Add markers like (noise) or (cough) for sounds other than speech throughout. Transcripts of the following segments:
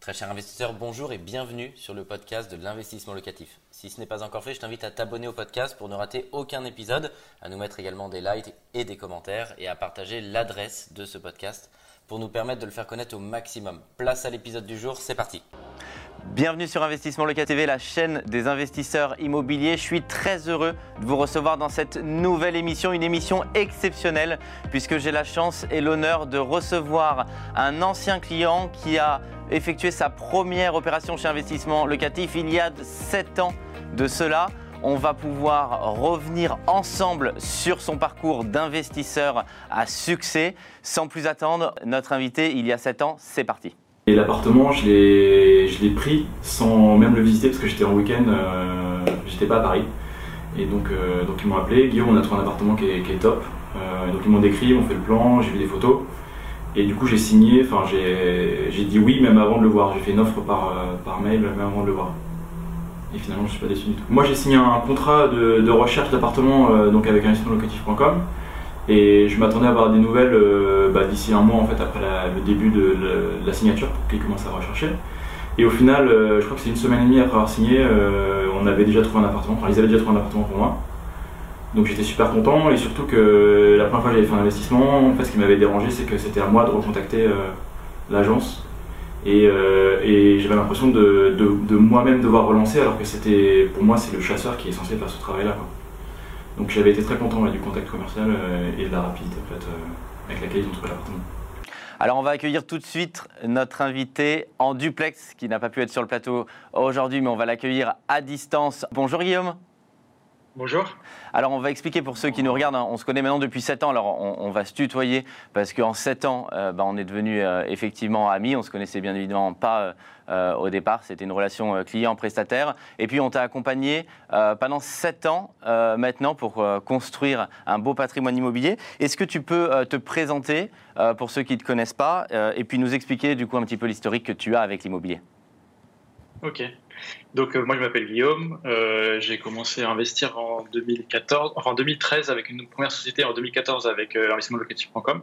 Très cher investisseur, bonjour et bienvenue sur le podcast de l'investissement locatif. Si ce n'est pas encore fait, je t'invite à t'abonner au podcast pour ne rater aucun épisode, à nous mettre également des likes et des commentaires et à partager l'adresse de ce podcast pour nous permettre de le faire connaître au maximum. Place à l'épisode du jour, c'est parti. Bienvenue sur Investissement Locatif TV, la chaîne des investisseurs immobiliers. Je suis très heureux de vous recevoir dans cette nouvelle émission, une émission exceptionnelle puisque j'ai la chance et l'honneur de recevoir un ancien client qui a effectué sa première opération chez Investissement Locatif il y a 7 ans de cela. On va pouvoir revenir ensemble sur son parcours d'investisseur à succès. Sans plus attendre, notre invité il y a 7 ans, c'est parti. Et l'appartement, je l'ai pris sans même le visiter parce que j'étais en week-end, euh, j'étais pas à Paris. Et donc, euh, donc ils m'ont appelé, Guillaume, on a trouvé un appartement qui est, top. Euh, donc ils m'ont décrit, ils m'ont fait le plan, j'ai vu des photos. Et du coup, j'ai signé, enfin, j'ai dit oui même avant de le voir. J'ai fait une offre par, par mail même avant de le voir. Et finalement, je suis pas déçu du tout. Moi, j'ai signé un contrat de, recherche d'appartement donc avec locatif.com et je m'attendais à avoir des nouvelles euh, bah, d'ici un mois en fait après le début de, la signature pour qu'ils commencent à rechercher. Et au final, je crois que c'est une semaine et demie après avoir signé, on avait déjà trouvé un appartement. Enfin, ils avaient déjà trouvé un appartement pour moi. Donc j'étais super content et surtout que la première fois que j'avais fait un investissement, en fait, ce qui m'avait dérangé, c'est que c'était à moi de recontacter euh, l'agence euh, et, j'avais l'impression de, moi-même devoir relancer alors que c'était pour moi c'est le chasseur qui est censé faire ce travail-là. Donc j'avais été très content du contact commercial euh, et de la rapidité en fait, avec laquelle ils ont trouvé l'appartement. Alors on va accueillir tout de suite notre invité en duplex qui n'a pas pu être sur le plateau aujourd'hui mais on va l'accueillir à distance. Bonjour Guillaume. Bonjour. Alors, on va expliquer pour ceux qui nous regardent. Hein, on se connaît maintenant depuis 7 ans. Alors, on, va se tutoyer parce qu'en 7 ans, euh, bah, on est devenus euh, effectivement amis. On se connaissait bien évidemment pas euh, au départ. C'était une relation client-prestataire. Et puis, on t'a accompagné pendant 7 ans maintenant pour construire un beau patrimoine immobilier. Est-ce que tu peux te présenter pour ceux qui ne te connaissent pas et puis nous expliquer du coup un petit peu l'historique que tu as avec l'immobilier? Ok. Donc euh, moi je m'appelle Guillaume, euh, j'ai commencé à investir en 2014, enfin en 2013 avec une première société, en 2014 avec euh, l'investissementlocatif.com.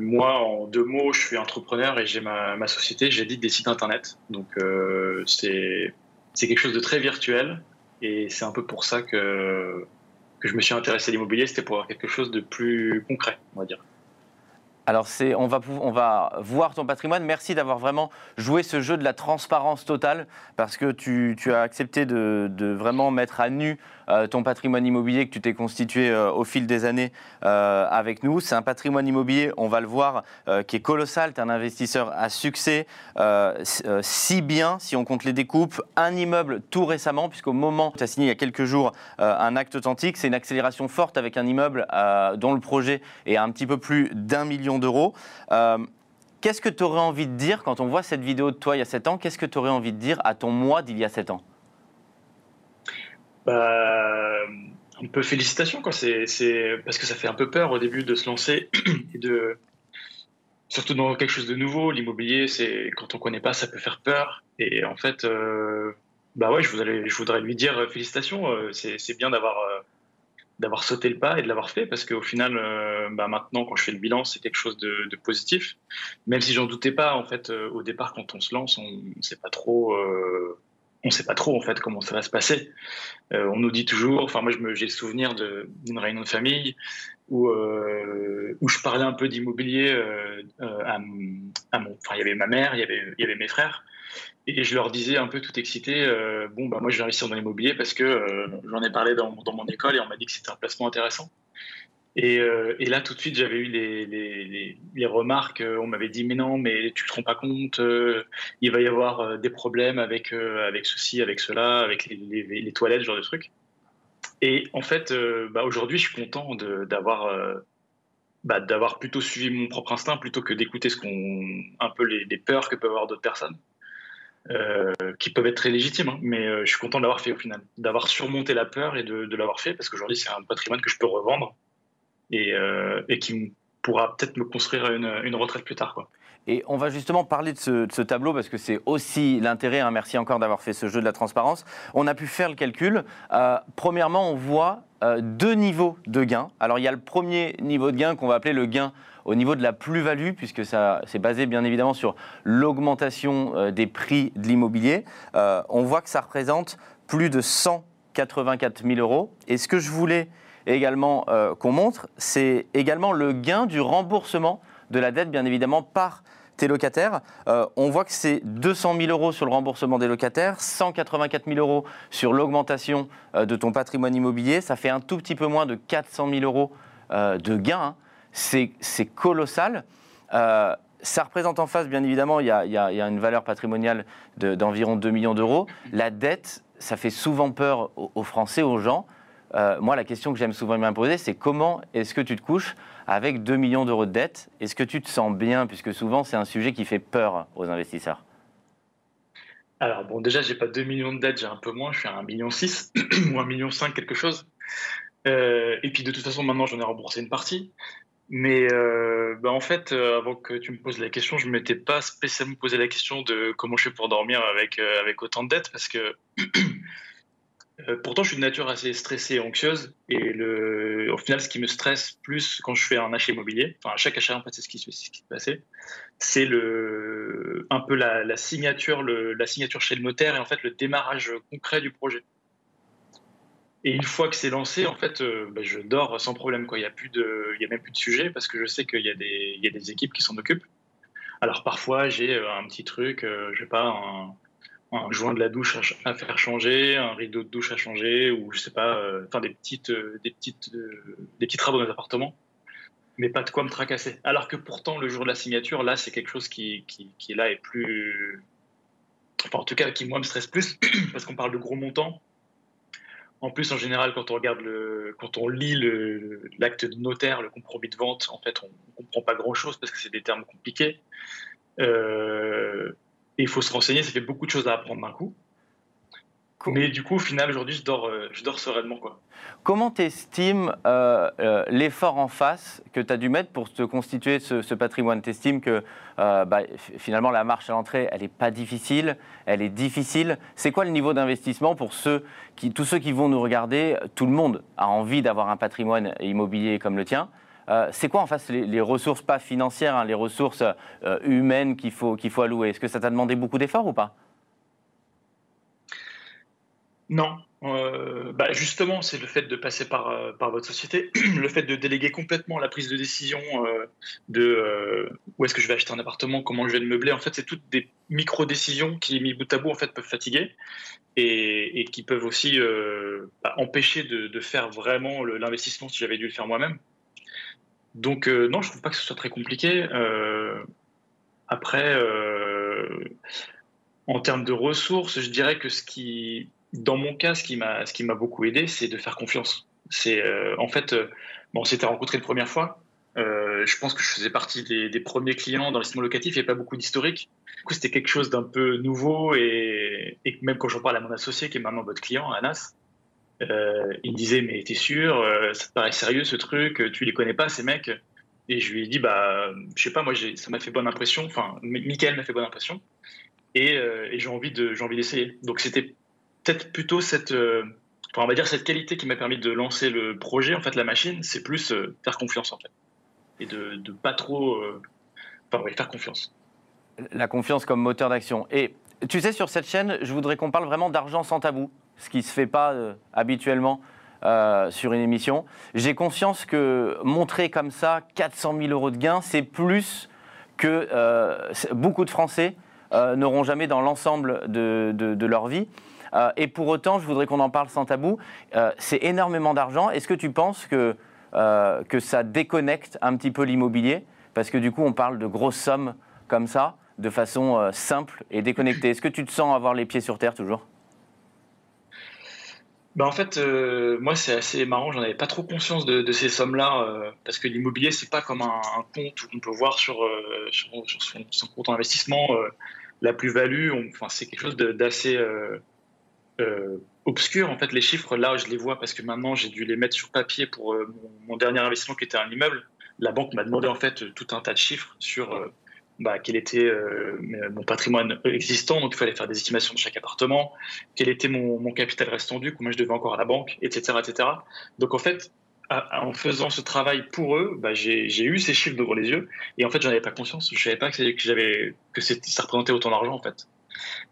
moi, en deux mots, je suis entrepreneur et j'ai ma, société, j'édite des sites internet. Donc c'est quelque chose de très virtuel et c'est un peu pour ça que, que je me suis intéressé à l'immobilier, c'était pour avoir quelque chose de plus concret, on va dire. Alors, on, va, on va voir ton patrimoine. Merci d'avoir vraiment joué ce jeu de la transparence totale, parce que tu, as accepté de, vraiment mettre à nu euh, ton patrimoine immobilier que tu t'es constitué euh, au fil des années euh, avec nous. C'est un patrimoine immobilier, on va le voir, qui est colossal. Tu es un investisseur à succès, si bien, si on compte les découpes, un immeuble tout récemment, puisqu'au moment où tu as signé il y a quelques jours un acte authentique, c'est une accélération forte avec un immeuble dont le projet est un petit peu plus d'un million d'euros. Qu'est-ce que tu aurais envie de dire quand on voit cette vidéo de toi il y a 7 ans? Qu'est-ce que tu aurais envie de dire à ton moi d'il y a 7 ans? Bah, un peu félicitations, quoi. C'est, parce que ça fait un peu peur au début de se lancer (clears throat) et de. Surtout dans quelque chose de nouveau, l'immobilier, c'est quand on connaît pas, ça peut faire peur. Et en fait, euh, bah ouais, je voudrais, lui dire euh, félicitations. Euh, c'est, bien d'avoir d'avoir sauté le pas et de l'avoir fait parce qu'au final, bah maintenant, quand je fais le bilan, c'est quelque chose de, de, positif. Même si j'en doutais pas, en fait, au départ, quand on se lance, on ne sait pas trop on ne sait pas trop en fait comment ça va se passer. Euh, on nous dit toujours, enfin moi j'ai le souvenir d'une réunion de famille où, euh, où je parlais un peu d'immobilier euh, à, enfin il y avait ma mère, il y avait, mes frères, et je leur disais un peu tout excité, bon bah moi je vais investir dans l'immobilier parce que j'en ai parlé dans, mon école et on m'a dit que c'était un placement intéressant. Euh, et, là, tout de suite, j'avais eu les, remarques. Euh, on m'avait dit, mais non, mais tu te rends pas compte, euh, il va y avoir des problèmes avec, avec ceci, avec cela, avec les, toilettes, ce genre de trucs. Et en fait, bah, aujourd'hui, je suis content d'avoir bah, plutôt suivi mon propre instinct plutôt que d'écouter un peu les, peurs que peuvent avoir d'autres personnes. qui peuvent être très légitimes, hein. mais je suis content de l'avoir fait au final, d'avoir surmonté la peur et de, de l'avoir fait parce qu'aujourd'hui c'est un patrimoine que je peux revendre euh, et, qui pourra peut-être me construire une, retraite plus tard. Et on va justement parler de ce, tableau parce que c'est aussi l'intérêt. Hein, merci encore d'avoir fait ce jeu de la transparence. On a pu faire le calcul. Euh, premièrement, on voit euh, deux niveaux de gains. Alors il y a le premier niveau de gain qu'on va appeler le gain au niveau de la plus-value, puisque ça c'est basé bien évidemment sur l'augmentation des prix de l'immobilier, on voit que ça représente plus de 184 000 euros. Et ce que je voulais également qu'on montre, c'est également le gain du remboursement de la dette, bien évidemment, par tes locataires. Euh, on voit que c'est 200 000 euros sur le remboursement des locataires, 184 000 euros sur l'augmentation euh, de ton patrimoine immobilier. Ça fait un tout petit peu moins de 400 000 euros euh, de gains. Hein. C'est colossal. ça représente en face, bien évidemment, il y a, une valeur patrimoniale d'environ 2 millions d'euros. La dette, ça fait souvent peur aux, Français, aux gens. Moi, la question que j'aime souvent m'imposer, c'est comment est-ce que tu te couches avec 2 millions d'euros de dette? Est-ce que tu te sens bien, puisque souvent c'est un sujet qui fait peur aux investisseurs Alors bon, déjà, j'ai pas 2 millions de dettes, j'ai un peu moins, je suis à 1,6 million (clears throat) ou 1,5 million quelque chose. Euh, et puis de toute façon, maintenant, j'en ai remboursé une partie. Mais euh, bah, en fait, euh, avant que tu me poses la question, je ne m'étais pas spécialement posé la question de comment je fais pour dormir avec, avec autant de dettes, parce que (clears throat) Euh, pourtant, je suis de nature assez stressée et anxieuse. Et au final, ce qui me stresse plus quand je fais un achat immobilier, enfin, à chaque achat, en fait, c'est ce qui, ce se passait, c'est un peu la, signature, la signature chez le notaire et en fait le démarrage concret du projet. Et une fois que c'est lancé, en fait, euh, bah, je dors sans problème. Il n'y a, a même plus de sujet parce que je sais qu'il y, a des, y a des équipes qui s'en occupent. Alors parfois, j'ai euh, un petit truc, je sais pas, un, un joint de la douche à, faire changer, un rideau de douche à changer, ou je sais pas, euh, enfin des petites, euh, des petites, euh, des petits travaux dans les appartements, mais pas de quoi me tracasser. Alors que pourtant le jour de la signature, là, c'est quelque chose qui, qui, là est plus, enfin en tout cas qui moi me stresse plus (clears throat) parce qu'on parle de gros montants. En plus, en général, quand on regarde le, quand on lit l'acte de notaire, le compromis de vente, en fait, on, ne comprend pas grand chose parce que c'est des termes compliqués. Euh, et il faut se renseigner, ça fait beaucoup de choses à apprendre d'un coup. Mais du coup, au final, aujourd'hui, je dors, euh, je dors sereinement. Quoi. Comment tu estimes euh, euh, l'effort en face que tu as dû mettre pour te constituer ce, patrimoine? Tu estimes que bah, finalement la marche à l'entrée, elle n'est pas difficile, elle est difficile. C'est quoi le niveau d'investissement pour ceux qui, tous ceux qui vont nous regarder? Tout le monde a envie d'avoir un patrimoine immobilier comme le tien. Euh, c'est quoi en face les, ressources, pas financières, hein, les ressources euh, humaines qu'il faut, qu'il faut allouer? Est-ce que ça t'a demandé beaucoup d'efforts ou pas? Non. Euh, bah, justement, c'est le fait de passer par, par votre société, (clears throat) le fait de déléguer complètement la prise de décision de où est-ce que je vais acheter un appartement, comment je vais le meubler. En fait, c'est toutes des micro-décisions qui, mis bout à bout, en fait, peuvent fatiguer et, qui peuvent aussi bah, empêcher de, de, faire vraiment l'investissement si j'avais dû le faire moi-même. Donc euh, non, je trouve pas que ce soit très compliqué. Euh, après, euh, en termes de ressources, je dirais que ce qui, dans mon cas, ce qui m'a, ce qui m'a beaucoup aidé, c'est de faire confiance. C'est en fait, bon, on s'était rencontrés une première fois. je pense que je faisais partie des, premiers clients dans les locatif. Il n'y avait pas beaucoup d'historique. Du coup, c'était quelque chose d'un peu nouveau et, et même quand j'en parle à mon associé, qui est maintenant votre client, Anas, euh, il me disait, mais t'es sûr, euh, ça te paraît sérieux ce truc, tu les connais pas ces mecs? Et je lui ai dit, bah, je sais pas, moi ça m'a fait bonne impression, enfin, Michael m'a fait bonne impression, et, euh, de, j'ai envie d'essayer. Donc c'était peut-être plutôt cette, on va dire cette qualité qui m'a permis de lancer le projet, en fait, la machine, c'est plus faire confiance en fait, et de, de pas trop, enfin, ouais, faire confiance. La confiance comme moteur d'action. Et tu sais, sur cette chaîne, je voudrais qu'on parle vraiment d'argent sans tabou ce qui ne se fait pas euh, habituellement euh, sur une émission. J'ai conscience que montrer comme ça 400 000 euros de gains, c'est plus que euh, beaucoup de Français n'auront jamais dans l'ensemble de, de, leur vie. et pour autant, je voudrais qu'on en parle sans tabou. c'est énormément d'argent. Est-ce que tu penses que, que ça déconnecte un petit peu l'immobilier? Parce que du coup, on parle de grosses sommes comme ça, de façon simple et déconnectée. Est-ce que tu te sens avoir les pieds sur terre toujours? Bah en fait, euh, moi c'est assez marrant, j'en avais pas trop conscience de, ces sommes-là, euh, parce que l'immobilier c'est pas comme un, compte qu'on peut voir sur, euh, sur, son, compte en investissement, la plus-value, enfin c'est quelque chose d'assez obscur. En fait, les chiffres là, je les vois parce que maintenant j'ai dû les mettre sur papier pour mon, mon, dernier investissement qui était un immeuble. La banque m'a demandé en fait tout un tas de chiffres sur bah, quel était euh, mon patrimoine existant, donc il fallait faire des estimations de chaque appartement, quel était mon, capital restant dû, combien je devais encore à la banque, etc., etc. Donc en fait, en faisant ce travail pour eux, bah, j'ai eu ces chiffres devant les yeux. Et en fait, j'en avais pas conscience. Je savais pas que, que, que ça représentait autant d'argent, en fait.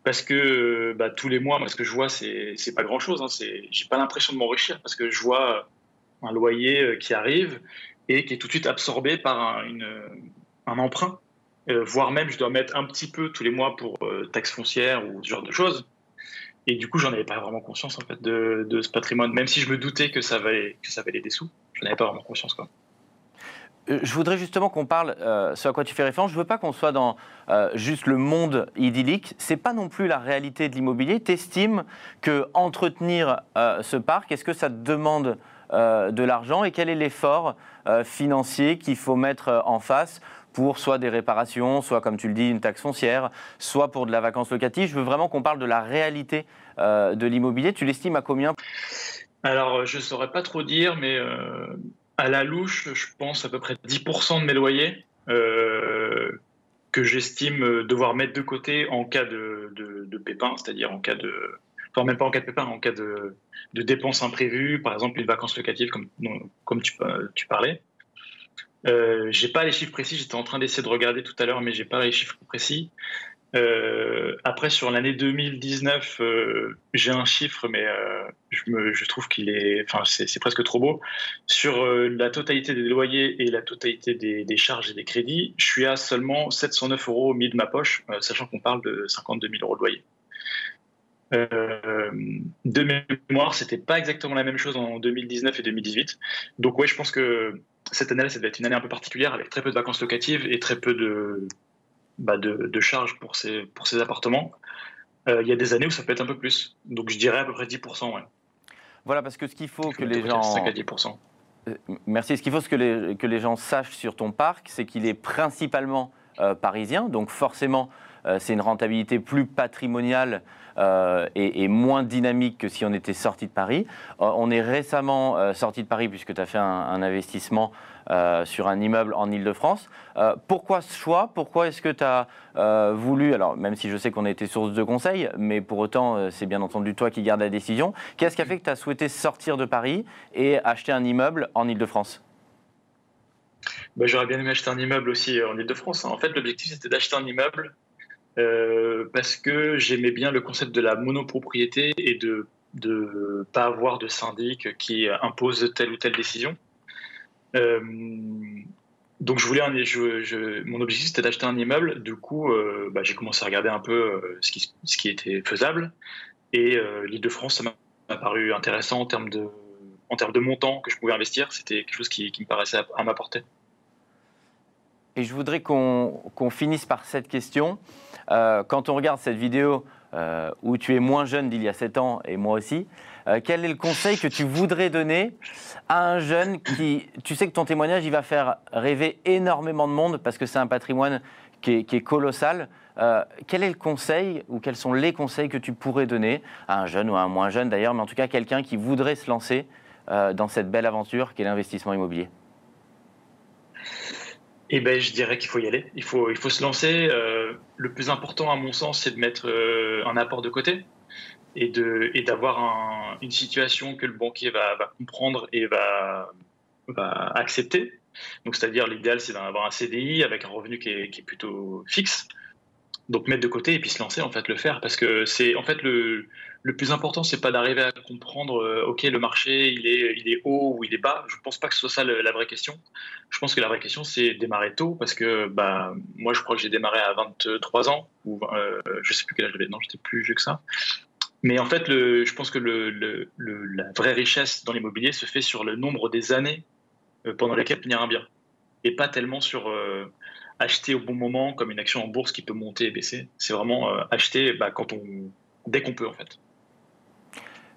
Parce que bah, tous les mois, moi, ce que je vois, c'est pas grand chose. Hein. J'ai pas l'impression de m'enrichir parce que je vois un loyer euh, qui arrive et qui est tout de suite absorbé par un, une, un emprunt. Euh, voire même, je dois mettre un petit peu tous les mois pour euh, taxes foncières ou ce genre de choses. Et du coup, j'en avais pas vraiment conscience en fait de, ce patrimoine, même si je me doutais que ça valait, que ça valait des sous. Je avais pas vraiment conscience quoi. Euh, je voudrais justement qu'on parle, euh, ce à quoi tu fais référence, je ne veux pas qu'on soit dans juste le monde idyllique, ce n'est pas non plus la réalité de l'immobilier. Tu estimes que entretenir ce parc, est-ce que ça te demande de l'argent? Et quel est l'effort financier qu'il faut mettre en face pour soit des réparations, soit comme tu le dis, une taxe foncière, soit pour de la vacance locative. Je veux vraiment qu'on parle de la réalité de l'immobilier. Tu l'estimes à combien? Alors, je ne saurais pas trop dire, mais à la louche, je pense à peu près 10% de mes loyers euh, que j'estime devoir mettre de côté en cas de, pépin, c'est-à-dire en cas de. Enfin, même pas en cas de pépin, en cas de, de dépenses imprévues, par exemple une vacance locative, comme, comme tu, tu parlais. Euh, j'ai pas les chiffres précis, j'étais en train d'essayer de regarder tout à l'heure, mais j'ai pas les chiffres précis. Euh, après, sur l'année 2019, euh, j'ai un chiffre, mais euh, je, trouve qu'il est, enfin, c'est presque trop beau. Sur la totalité des loyers et la totalité des, des, charges et des crédits, je suis à seulement 709 euros mis de ma poche, sachant qu'on parle de 52 000 euros de loyer. De mémoire, c'était pas exactement la même chose en 2019 et 2018. Donc ouais, je pense que cette année, ça devait être une année un peu particulière avec très peu de vacances locatives et très peu de, bah, de, charges pour ces, pour ces appartements. Euh, il y a des années où ça peut être un peu plus. Donc je dirais à peu près 10%. Ouais. Voilà, parce que ce qu'il faut que les gens. 5 à 10%. Euh, merci. Ce qu'il faut que les, que les gens sachent sur ton parc, c'est qu'il est principalement euh, parisien. Donc forcément, c'est une rentabilité plus patrimoniale et, moins dynamique que si on était sorti de Paris. on est récemment sorti de Paris puisque tu as fait un, investissement euh, sur un immeuble en Ile-de-France. Euh, pourquoi ce choix? Pourquoi est-ce que tu as euh, voulu, alors même si je sais qu'on a été source de conseils, mais pour autant c'est bien entendu toi qui gardes la décision, qu'est-ce qui a fait que tu as souhaité sortir de Paris et acheter un immeuble en Ile-de-France? Bah, J'aurais bien aimé acheter un immeuble aussi en Ile-de-France. En fait, l'objectif c'était d'acheter un immeuble parce que j'aimais bien le concept de la monopropriété et de ne pas avoir de syndic qui impose telle ou telle décision. Euh, donc je voulais mon objectif c'était d'acheter un immeuble. Du coup, euh, bah, j'ai commencé à regarder un peu euh, ce qui, était faisable. Et l'Île-de-France, ça m'a paru intéressant en termes de, en montant que je pouvais investir. C'était quelque chose qui, me paraissait à, m'apporter. Et je voudrais qu'on finisse par cette question. Quand on regarde cette vidéo où tu es moins jeune d'il y a 7 ans et moi aussi, euh, quel est le conseil que tu voudrais donner à un jeune qui, tu sais que ton témoignage, il va faire rêver énormément de monde parce que c'est un patrimoine qui est, colossal. Euh, quel est le conseil ou quels sont les conseils que tu pourrais donner à un jeune ou à un moins jeune d'ailleurs, mais en tout cas quelqu'un qui voudrait se lancer euh, dans cette belle aventure qu'est l'investissement immobilier? Eh ben, je dirais qu'il faut y aller. Il faut, il faut se lancer. le plus important, à mon sens, c'est de mettre un apport de côté et de et d'avoir une situation que le banquier va, va comprendre et va, va accepter. Donc, c'est-à-dire, l'idéal, c'est d'avoir un CDI avec un revenu qui est, qui est, plutôt fixe. Donc, mettre de côté et puis se lancer, en fait, le faire. Parce que c'est, en fait, le, le plus important, c'est pas d'arriver à comprendre, euh, OK, le marché, il est, il est haut ou il est bas. Je pense pas que ce soit ça la vraie question. Je pense que la vraie question, c'est démarrer tôt. Parce que, bah, moi, je crois que j'ai démarré à 23 ans. Ou, euh, je sais plus quel âge j'avais. Non, j'étais plus vieux que ça. Mais en fait, je pense que la vraie richesse dans l'immobilier se fait sur le nombre des années euh, pendant lesquelles tenir un bien. Et pas tellement sur euh, acheter au bon moment, comme une action en bourse qui peut monter et baisser. C'est vraiment acheter bah, quand on, dès qu'on peut, en fait.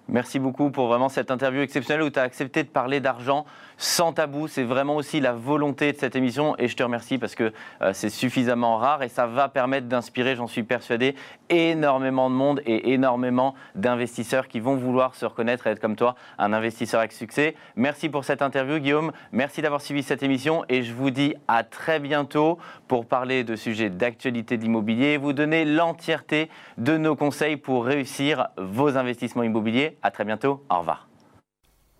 Merci beaucoup pour vraiment cette interview exceptionnelle où tu as accepté de parler d'argent sans tabou. C'est vraiment aussi la volonté de cette émission et je te remercie parce que euh, c'est suffisamment rare et ça va permettre d'inspirer, j'en suis persuadé, énormément de monde et énormément d'investisseurs qui vont vouloir se reconnaître et être comme toi un investisseur avec succès. Merci pour cette interview Guillaume, merci d'avoir suivi cette émission et je vous dis à très bientôt pour parler de sujets d'actualité de l'immobilier et vous donner l'entièreté de nos conseils pour réussir vos investissements immobiliers. À très bientôt. Au revoir.